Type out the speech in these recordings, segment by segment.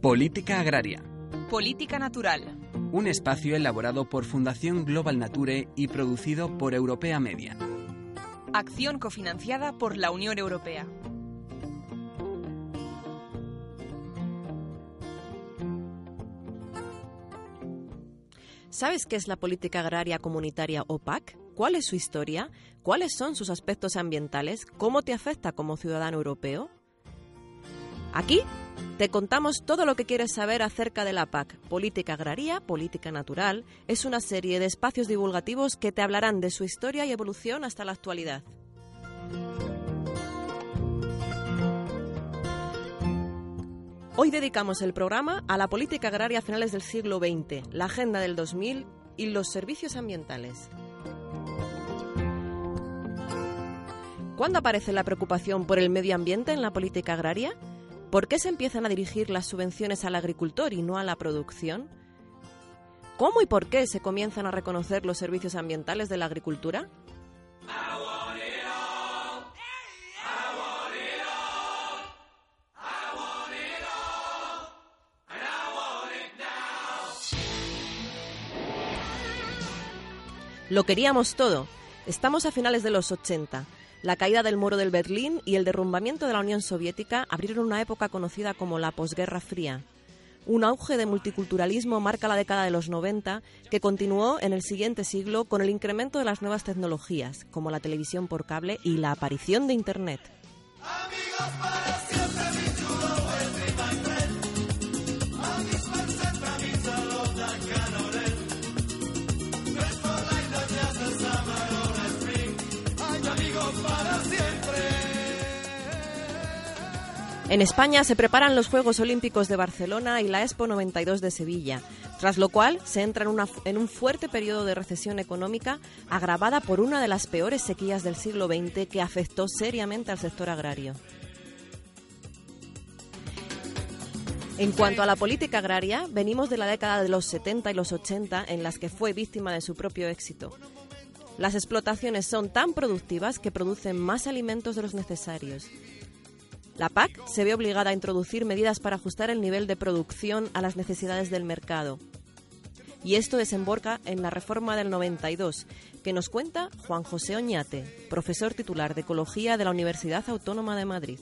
Política Agraria. Política Natural. Un espacio elaborado por Fundación Global Nature y producido por Europea Media. Acción cofinanciada por la Unión Europea. ¿Sabes qué es la política agraria comunitaria o PAC? ¿Cuál es su historia? ¿Cuáles son sus aspectos ambientales? ¿Cómo te afecta como ciudadano europeo? Aquí te contamos todo lo que quieres saber acerca de la PAC. Política Agraria, Política Natural, es una serie de espacios divulgativos que te hablarán de su historia y evolución hasta la actualidad. Hoy dedicamos el programa a la política agraria a finales del siglo XX, la Agenda del 2000 y los servicios ambientales. ¿Cuándo aparece la preocupación por el medio ambiente en la política agraria? ¿Por qué se empiezan a dirigir las subvenciones al agricultor y no a la producción? ¿Cómo y por qué se comienzan a reconocer los servicios ambientales de la agricultura? Lo queríamos todo. Estamos a finales de los 80. La caída del muro del Berlín y el derrumbamiento de la Unión Soviética abrieron una época conocida como la posguerra fría. Un auge de multiculturalismo marca la década de los 90, que continuó en el siguiente siglo con el incremento de las nuevas tecnologías, como la televisión por cable y la aparición de Internet. En España se preparan los Juegos Olímpicos de Barcelona y la Expo 92 de Sevilla, tras lo cual se entra en, en, un fuerte periodo de recesión económica agravada por una de las peores sequías del siglo XX que afectó seriamente al sector agrario. En cuanto a la política agraria, venimos de la década de los 70 y los 80 en las que fue víctima de su propio éxito. Las explotaciones son tan productivas que producen más alimentos de los necesarios la PAC se ve obligada a introducir medidas para ajustar el nivel de producción a las necesidades del mercado. Y esto desemboca en la reforma del 92, que nos cuenta Juan José Oñate, profesor titular de Ecología de la Universidad Autónoma de Madrid.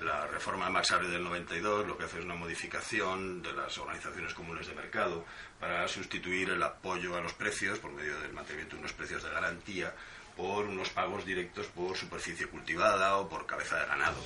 La reforma Max del 92 lo que hace es una modificación de las organizaciones comunes de mercado para sustituir el apoyo a los precios por medio del mantenimiento de unos precios de garantía por unos pagos directos por superficie cultivada o por cabeza de ganado.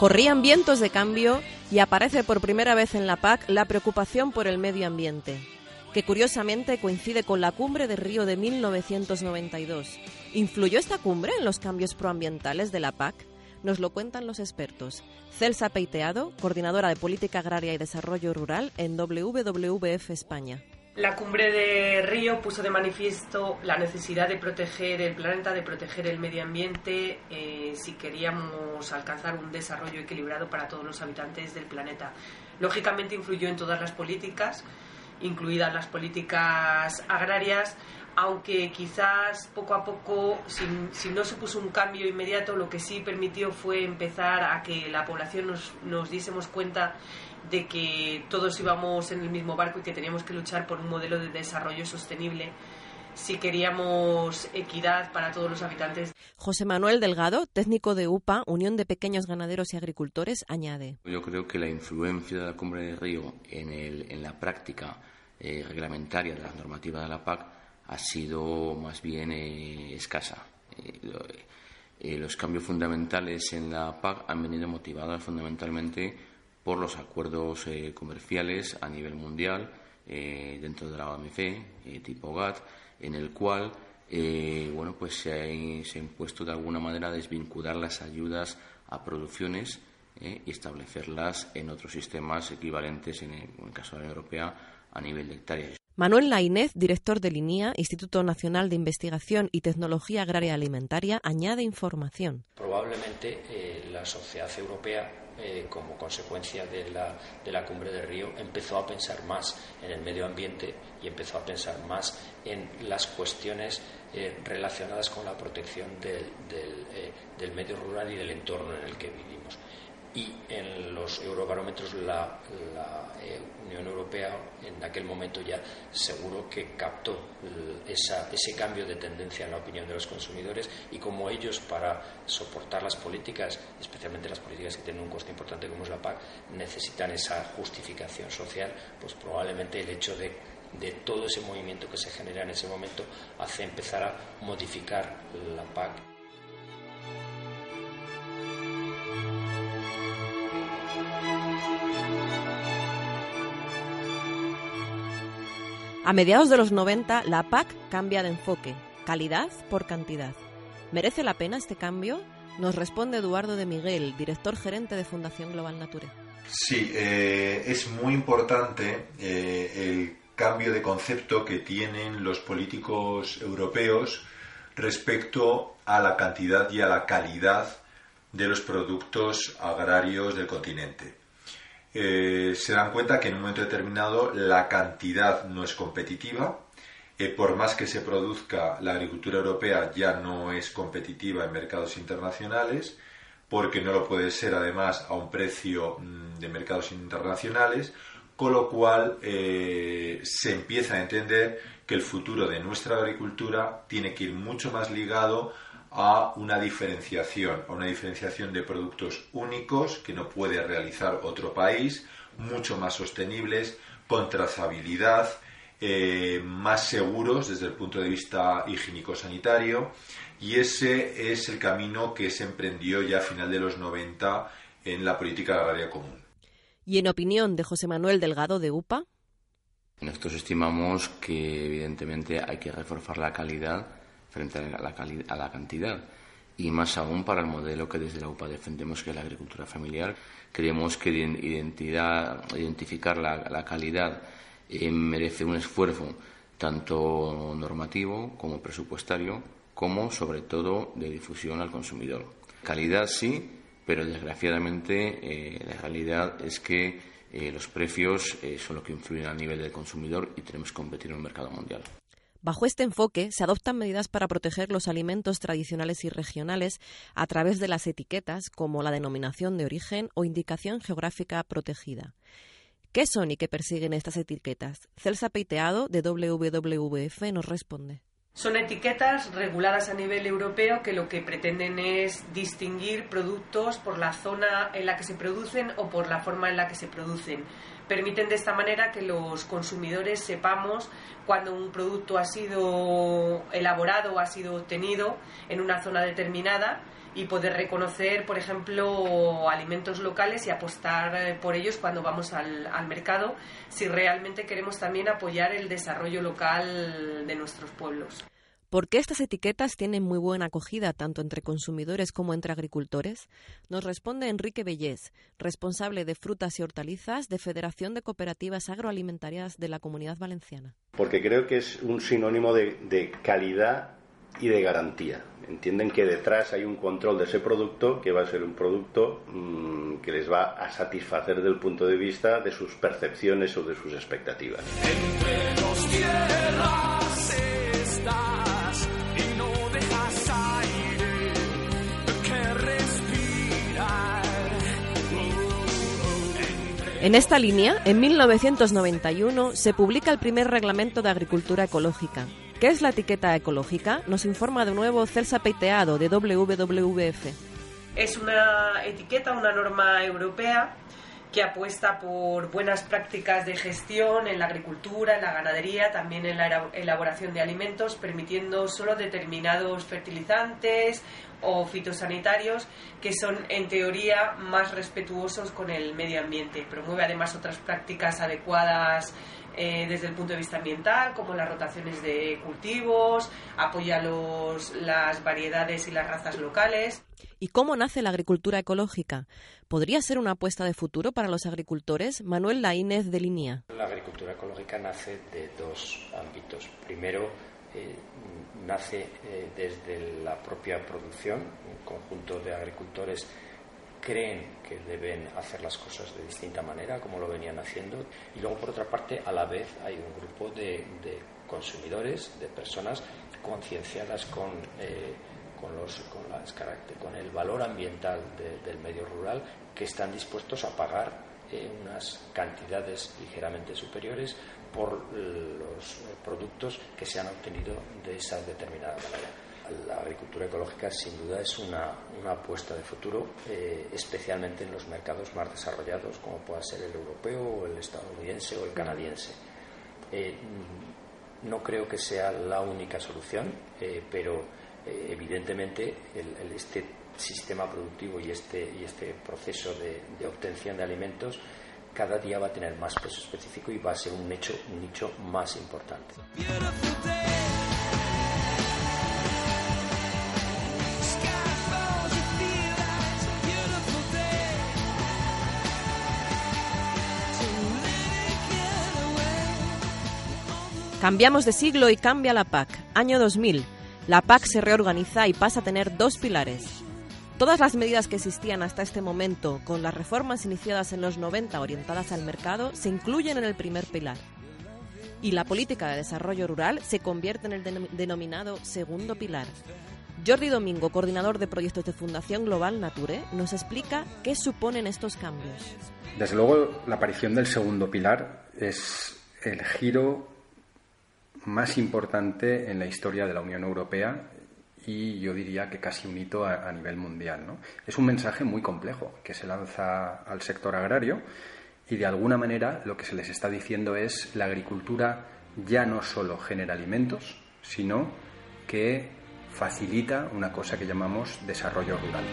Corrían vientos de cambio y aparece por primera vez en la PAC la preocupación por el medio ambiente, que curiosamente coincide con la cumbre de Río de 1992. ¿Influyó esta cumbre en los cambios proambientales de la PAC? Nos lo cuentan los expertos. Celsa Peiteado, coordinadora de Política Agraria y Desarrollo Rural en WWF España. La cumbre de Río puso de manifiesto la necesidad de proteger el planeta, de proteger el medio ambiente, eh, si queríamos alcanzar un desarrollo equilibrado para todos los habitantes del planeta. Lógicamente influyó en todas las políticas, incluidas las políticas agrarias, aunque quizás poco a poco, si, si, no supuso un cambio inmediato, lo que sí permitió fue empezar a que la población nos, nos diésemos cuenta de que todos íbamos en el mismo barco y que teníamos que luchar por un modelo de desarrollo sostenible si queríamos equidad para todos los habitantes. José Manuel Delgado, técnico de UPA, Unión de Pequeños Ganaderos y Agricultores, añade. Yo creo que la influencia de la Cumbre de Río en, el, en la práctica eh, reglamentaria de la normativa de la PAC ha sido más bien eh, escasa. Eh, los cambios fundamentales en la PAC han venido motivados fundamentalmente por los acuerdos eh, comerciales a nivel mundial eh, dentro de la OMC, eh, tipo GATT, en el cual bueno, pues se ha, se impuesto de alguna manera desvincular las ayudas a producciones y establecerlas en otros sistemas equivalentes, en en el caso de la Unión Europea, a nivel de hectáreas. Manuel Lainez, director del INIA, Instituto Nacional de Investigación y Tecnología Agraria Alimentaria, añade información. Probablemente eh, la sociedad europea eh, como consecuencia de la, de la, cumbre de Río, empezó a pensar más en el medio ambiente y empezó a pensar más en las cuestiones eh, relacionadas con la protección del, del, medio rural y del entorno en el que vivimos y en los eurobarómetros la, eh, Unión Europea en aquel momento ya seguro que captó ese cambio de tendencia en la opinión de los consumidores y como ellos para soportar las políticas, especialmente las políticas que tienen un coste importante como es la PAC, necesitan esa justificación social, pues probablemente el hecho de de todo ese movimiento que se genera en ese momento hace empezar a modificar la PAC A mediados de los 90, la PAC cambia de enfoque, calidad por cantidad. ¿Merece la pena este cambio? Nos responde Eduardo de Miguel, director gerente de Fundación Global Nature. Sí, eh, es muy importante eh, el cambio de concepto que tienen los políticos europeos respecto a la cantidad y a la calidad de los productos agrarios del continente. Eh, se dan cuenta que en un momento determinado la cantidad no es competitiva. Eh, por más que se produzca, la agricultura europea ya no es competitiva en mercados internacionales, porque no lo puede ser además a un precio mm, de mercados internacionales, con lo cual eh, se empieza a entender que el futuro de nuestra agricultura tiene que ir mucho más ligado a una diferenciación, a una diferenciación de productos únicos que no puede realizar otro país, mucho más sostenibles, con trazabilidad, eh, más seguros desde el punto de vista higiénico-sanitario y ese es el camino que se emprendió ya a final de los 90 en la política agraria común. ¿Y en opinión de José Manuel Delgado de UPA? Nosotros estimamos que evidentemente hay que reforzar la calidad frente a la, a la cantidad y más aún para el modelo que desde la UPA defendemos, que es la agricultura familiar. Creemos que identificar la, calidad eh, merece un esfuerzo tanto normativo como presupuestario, como sobre todo de difusión al consumidor. Calidad sí, pero desgraciadamente eh, la realidad es que eh, los precios son lo que influyen a nivel del consumidor y tenemos que competir en el mercado mundial. Bajo este enfoque, se adoptan medidas para proteger los alimentos tradicionales y regionales a través de las etiquetas como la denominación de origen o indicación geográfica protegida. ¿Qué son y qué persiguen estas etiquetas? Celsa Peiteado, de WWF, nos responde. Son etiquetas reguladas a nivel europeo que lo que pretenden es distinguir productos por la zona en la que se producen o por la forma en la que se producen permiten de esta manera que los consumidores sepamos cuando un producto ha sido elaborado o ha sido obtenido en una zona determinada y poder reconocer, por ejemplo, alimentos locales y apostar eh, por ellos cuando vamos al, al, mercado, si realmente queremos también apoyar el desarrollo local de nuestros pueblos. ¿Por qué estas etiquetas tienen muy buena acogida tanto entre consumidores como entre agricultores? Nos responde Enrique Bellés, responsable de frutas y hortalizas de Federación de Cooperativas Agroalimentarias de la Comunidad Valenciana. Porque creo que es un sinónimo de, calidad y de garantía. Entienden que detrás hay un control de ese producto que va a ser un producto mm, que les va a satisfacer desde el punto de vista de sus percepciones o de sus expectativas. En esta línea, en 1991 se publica el primer reglamento de agricultura ecológica. ¿Qué es la etiqueta ecológica? Nos informa de nuevo Celsa Peiteado de WWF. Es una etiqueta, una norma europea que apuesta por buenas prácticas de gestión en la agricultura, en la ganadería, también en la elaboración de alimentos, permitiendo solo determinados fertilizantes o fitosanitarios que son en teoría más respetuosos con el medio ambiente. Promueve además otras prácticas adecuadas eh, desde el punto de vista ambiental, como las rotaciones de cultivos, apoya los, las variedades y las razas locales. ¿Y cómo nace la agricultura ecológica? ¿Podría ser una apuesta de futuro para los agricultores? Manuel Laínez de Linía. La agricultura ecológica nace de dos ámbitos. Primero, nace desde la propia producción, un conjunto de agricultores creen que deben hacer las cosas de distinta manera, como lo venían haciendo, y luego, por otra parte, a la vez hay un grupo de, consumidores, de personas concienciadas con, eh, con, los, con, las, con, el valor ambiental del medio rural, que están dispuestos a pagar eh, unas cantidades ligeramente superiores por los productos que se han obtenido de esa determinada manera la agricultura ecológica sin duda es una, apuesta de futuro, eh, especialmente en los mercados más desarrollados, como pueda ser el europeo el estadounidense o el canadiense. Eh, no creo que sea la única solución, eh, pero evidentemente este sistema productivo y este, y este proceso de, de, obtención de alimentos cada día va a tener más peso específico y va a ser un nicho, un nicho más importante. Cambiamos de siglo y cambia la PAC. Año 2000. La PAC se reorganiza y pasa a tener dos pilares. Todas las medidas que existían hasta este momento, con las reformas iniciadas en los 90 orientadas al mercado, se incluyen en el primer pilar. Y la política de desarrollo rural se convierte en el denominado segundo pilar. Jordi Domingo, coordinador de proyectos de Fundación Global Nature, nos explica qué suponen estos cambios. Desde luego, la aparición del segundo pilar es el giro más importante en la historia de la Unión Europea y yo diría que casi un hito a, nivel mundial. Es un mensaje muy complejo que se lanza al sector agrario y de alguna manera lo que se les está diciendo es la agricultura ya no solo genera alimentos, sino que facilita una cosa que llamamos desarrollo rural.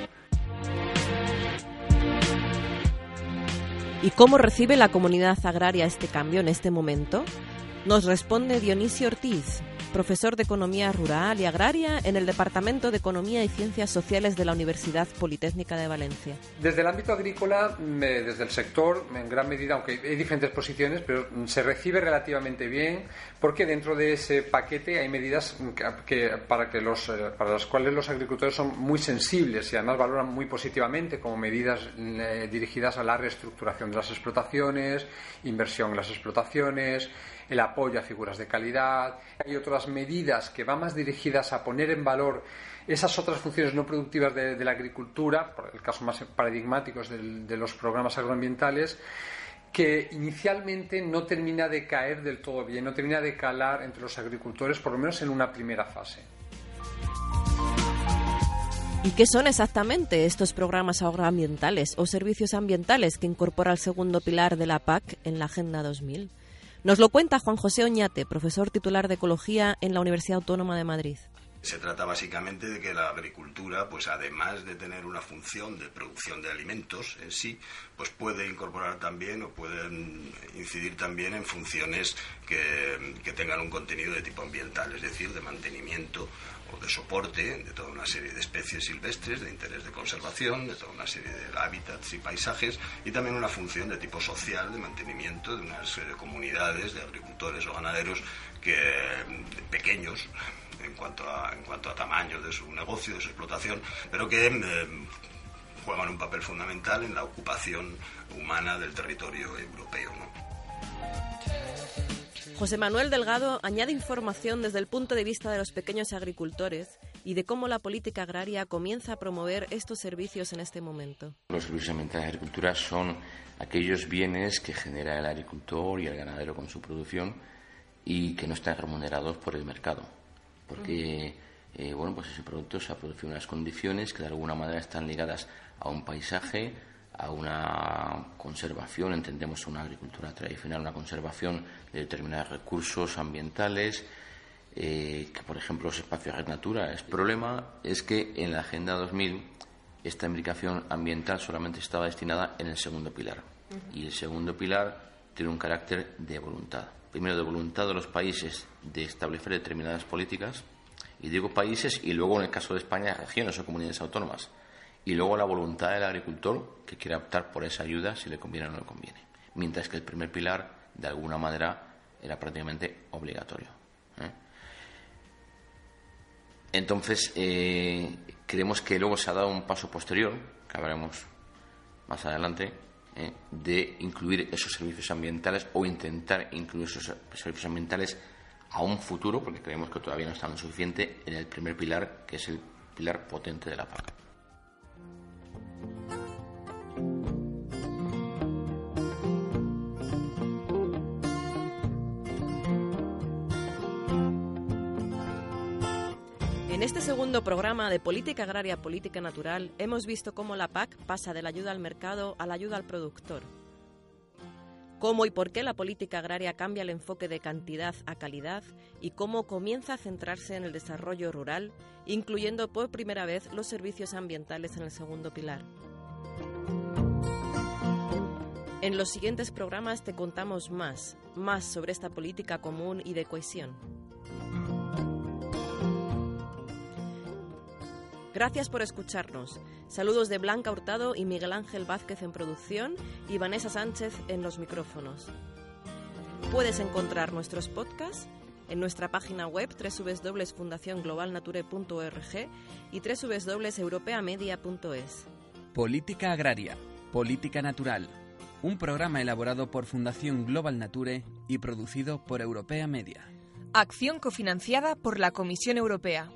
¿Y cómo recibe la comunidad agraria este cambio en este momento? Nos responde Dionisio Ortiz, profesor de Economía Rural y Agraria en el Departamento de Economía y Ciencias Sociales de la Universidad Politécnica de Valencia. Desde el ámbito agrícola, desde el sector, en gran medida, aunque hay diferentes posiciones, pero se recibe relativamente bien porque dentro de ese paquete hay medidas que, para, que los, eh, para las cuales los agricultores son muy sensibles y además valoran muy positivamente como medidas eh, dirigidas a la reestructuración de las explotaciones, inversión en las explotaciones, el apoyo a figuras de calidad. Hay otras medidas que van más dirigidas a poner en valor esas otras funciones no productivas de, la agricultura, por el caso más paradigmático es de los programas agroambientales, que inicialmente no termina de caer del todo bien, no termina de calar entre los agricultores, por lo menos en una primera fase. ¿Y qué son exactamente estos programas agroambientales o servicios ambientales que incorpora el segundo pilar de la PAC en la Agenda 2000? Nos lo cuenta Juan José Oñate, profesor titular de Ecología en la Universidad Autónoma de Madrid. Se trata básicamente de que la agricultura, pues además de tener una función de producción de alimentos en sí, pues puede incorporar también o puede incidir también en funciones que, que tengan un contenido de tipo ambiental, es decir, de mantenimiento o de soporte de toda una serie de especies silvestres de interés de conservación, de toda una serie de hábitats y paisajes, y también una función de tipo social de mantenimiento de una serie de comunidades de agricultores o ganaderos que pequeños en cuanto a, en cuanto a tamaño de su negocio, de su explotación, pero que eh, juegan un papel fundamental en la ocupación humana del territorio europeo. José Manuel Delgado añade información desde el punto de vista de los pequeños agricultores y de cómo la política agraria comienza a promover estos servicios en este momento. Los servicios ambientales de agricultura son aquellos bienes que genera el agricultor y el ganadero con su producción y que no están remunerados por el mercado, porque eh, bueno, pues ese producto se ha producido en unas condiciones que de alguna manera están ligadas a un paisaje, a una conservación, entendemos una agricultura tradicional, una conservación de determinados recursos ambientales, eh, que por ejemplo los espacios de natura. El problema es que en la Agenda 2000 esta implicación ambiental solamente estaba destinada en el segundo pilar. Y el segundo pilar tiene un carácter de voluntad. Primero, de voluntad de los países de establecer determinadas políticas, y digo países, y luego en el caso de España, regiones o comunidades autónomas y luego la voluntad del agricultor que quiere optar por esa ayuda si le conviene o no le conviene. Mientras que el primer pilar, de alguna manera, era prácticamente obligatorio. ¿eh? Entonces, eh, creemos que luego se ha dado un paso posterior, que hablaremos más adelante, eh, de incluir esos servicios ambientales o intentar incluir esos servicios ambientales a un futuro, porque creemos que todavía no están lo suficiente, en el primer pilar, que es el pilar potente de la PAC. Segundo programa de Política Agraria Política Natural hemos visto cómo la PAC pasa de la ayuda al mercado a la ayuda al productor. Cómo y por qué la política agraria cambia el enfoque de cantidad a calidad y cómo comienza a centrarse en el desarrollo rural, incluyendo por primera vez los servicios ambientales en el segundo pilar. En los siguientes programas te contamos más, más sobre esta política común y de cohesión. Gracias por escucharnos. Saludos de Blanca Hurtado y Miguel Ángel Vázquez en producción y Vanessa Sánchez en los micrófonos. Puedes encontrar nuestros podcasts en nuestra página web www.fundacionglobalnature.org y www.europeamedia.es. Política Agraria, Política Natural, un programa elaborado por Fundación Global Nature y producido por Europea Media. Acción cofinanciada por la Comisión Europea.